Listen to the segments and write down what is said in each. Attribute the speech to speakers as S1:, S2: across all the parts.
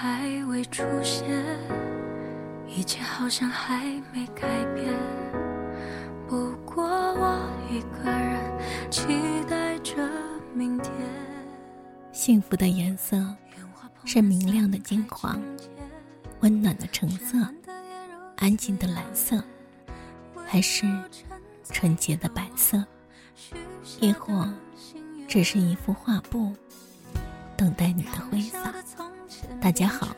S1: 还未出现，一切好像还没改变。不过我一个人期待着明天。
S2: 幸福的颜色是明亮的金黄，温暖的橙色，安静的蓝色，还是纯洁的白色？亦或只是一幅画布？等待你的挥洒。大家好，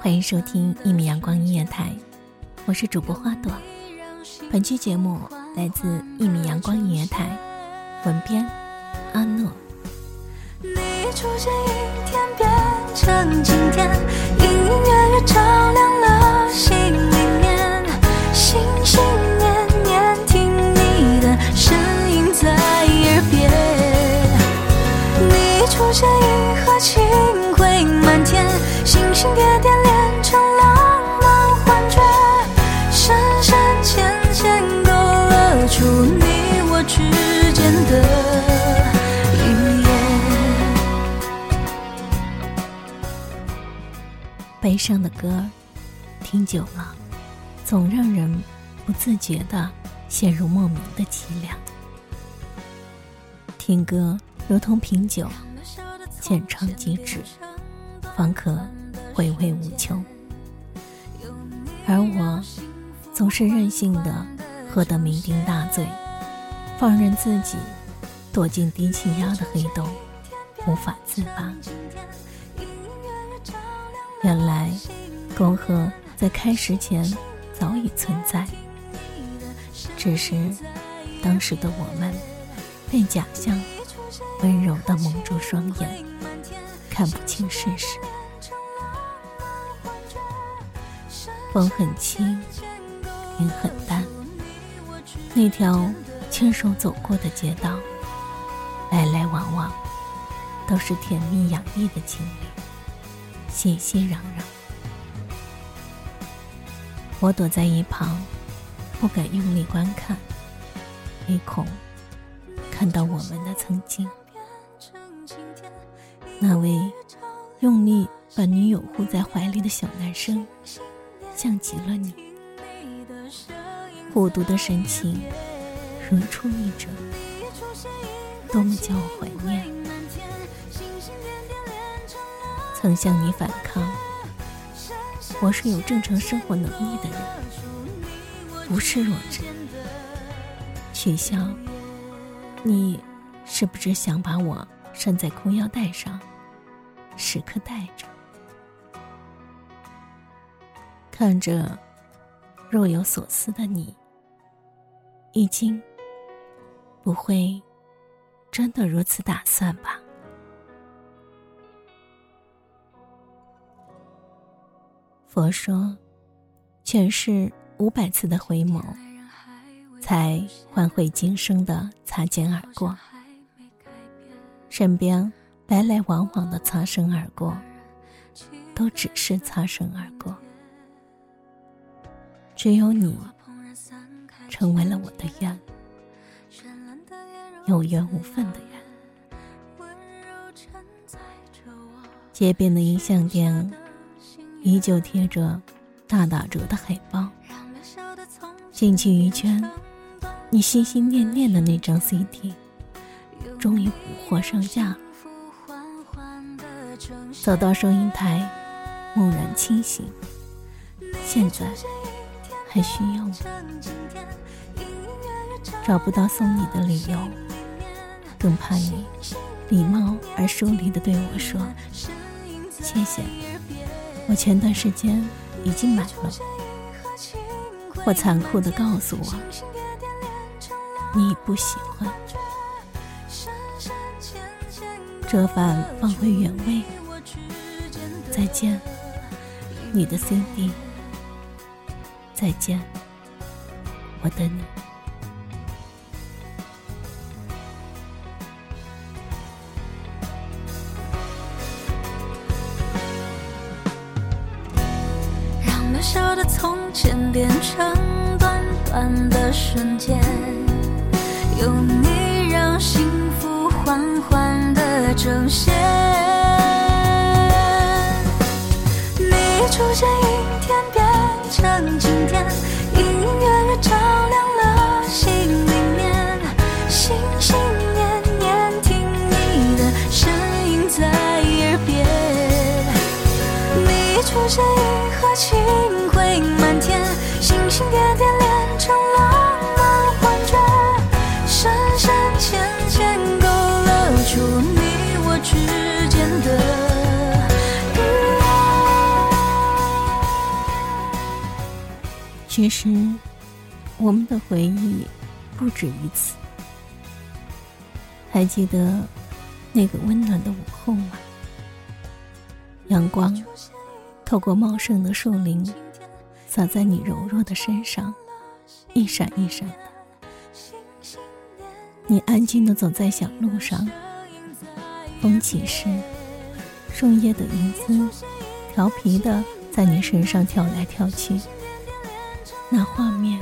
S2: 欢迎收听一米阳光音乐台，我是主播花朵。本期节目来自一米阳光音乐台，文编阿诺。
S1: 你出现一天变成今天，隐隐约约照亮了心星星点点连成浪漫幻觉，深深浅浅勾勒出你我之间的语
S2: 言。悲伤的歌，听久了，总让人不自觉的陷入莫名的凄凉。听歌如同品酒。浅尝即止，方可回味无穷。而我总是任性的喝得酩酊大醉，放任自己躲进低气压的黑洞，无法自拔。原来，沟壑在开始前早已存在，只是当时的我们被假象温柔的蒙住双眼。看不清事实，风很轻，云很淡。那条牵手走过的街道，来来往往，都是甜蜜洋溢的情侣，熙熙攘攘。我躲在一旁，不敢用力观看，唯恐看到我们的曾经。那位用力把女友护在怀里的小男生，像极了你，孤独的神情如出一辙，多么叫我怀念。曾向你反抗，我是有正常生活能力的人，不是弱智。取笑，你是不是想把我拴在裤腰带上？时刻带着，看着若有所思的你，已经不会真的如此打算吧？佛说，全是五百次的回眸，才换回今生的擦肩而过，身边。来来往往的擦身而过，都只是擦身而过。只有你，成为了我的愿，有缘无分的缘。街边的音像店，依旧贴着大打折的海报。进去一圈，你心心念念的那张 CD，终于补货上架。走到收银台，蓦然清醒。现在还需要我？找不到送你的理由，更怕你礼貌而疏离的对我说：“谢谢，我前段时间已经买了。”或残酷的告诉我，你不喜欢。折返放回原位。再见，你的 CD。再见，我等你。
S1: 让渺小的从前变成短短的瞬间，有你让幸福缓缓的呈现。成今天，隐隐约约照亮了心里面，心心念念听你的声音在耳边。你出现，银河清辉满天，星星点点连成浪漫幻觉，深深浅浅勾勒出你我之间的
S2: 其实，我们的回忆不止于此。还记得那个温暖的午后吗？阳光透过茂盛的树林，洒在你柔弱的身上，一闪一闪的。你安静的走在小路上，风起时，树叶的影子调皮的在你身上跳来跳去。那画面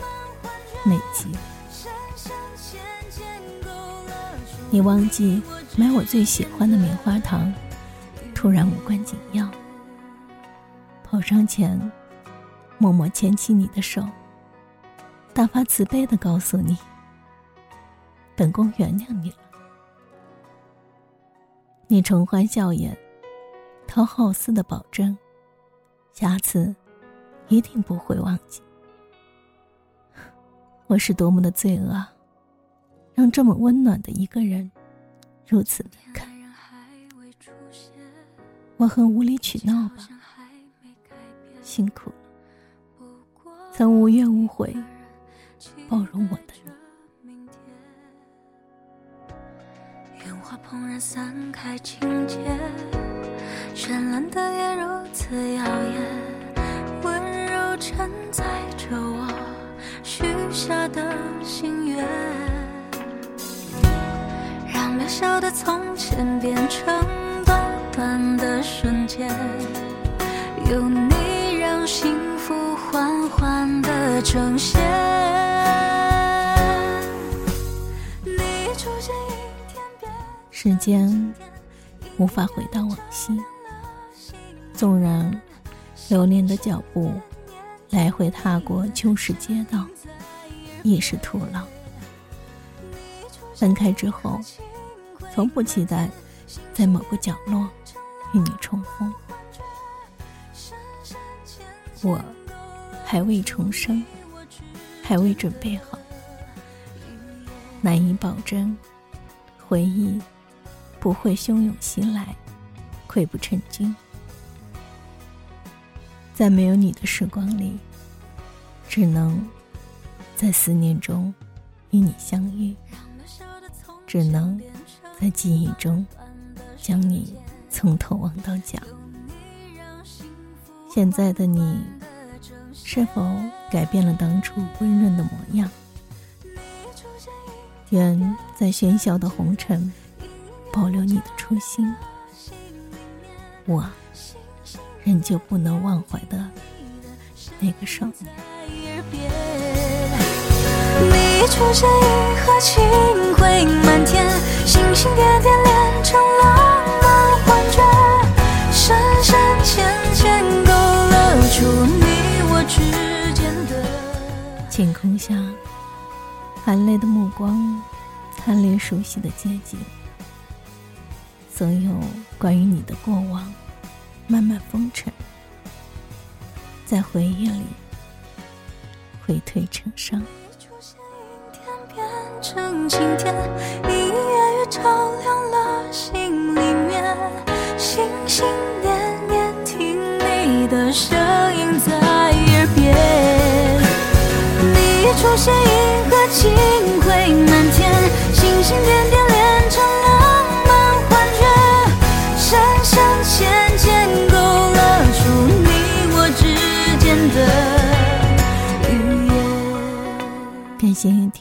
S2: 美极了。你忘记买我最喜欢的棉花糖，突然无关紧要。跑上前，默默牵起你的手，大发慈悲的告诉你：“本宫原谅你了。”你重欢笑颜，讨好似的保证，下次一定不会忘记。我是多么的罪恶！让这么温暖的一个人如此离开，我很无理取闹吧？辛苦了，曾无怨无悔包容我的你。
S1: 烟花怦然散开情节，绚烂的夜如此耀眼，温柔承载着我许下的心愿。让渺小的从前变成短短的瞬间，有你让幸福缓缓的呈现。你出现一天变
S2: 时间无法回到往昔，纵然留恋的脚步来回踏过旧时街道，亦是徒劳。分开之后，从不期待在某个角落与你重逢。我还未重生，还未准备好，难以保证回忆不会汹涌袭来，溃不成军。在没有你的时光里，只能在思念中与你相遇，只能在记忆中将你从头望到脚。现在的你，是否改变了当初温润的模样？愿在喧嚣的红尘，保留你的初心。我仍旧不能忘怀的那个少年。
S1: 你出现，银河清辉满天，星星点点连成浪漫幻觉，深深浅浅勾勒出你我之间的。
S2: 晴空下，含泪的目光，贪恋熟悉的街景。所有关于你的过往，慢慢风尘，在回忆里回退成伤。
S1: 你出现阴天变成晴天，隐隐约约照亮了心里面，心心念念听你的声音在耳边。你一出现，银河清辉满天，星星点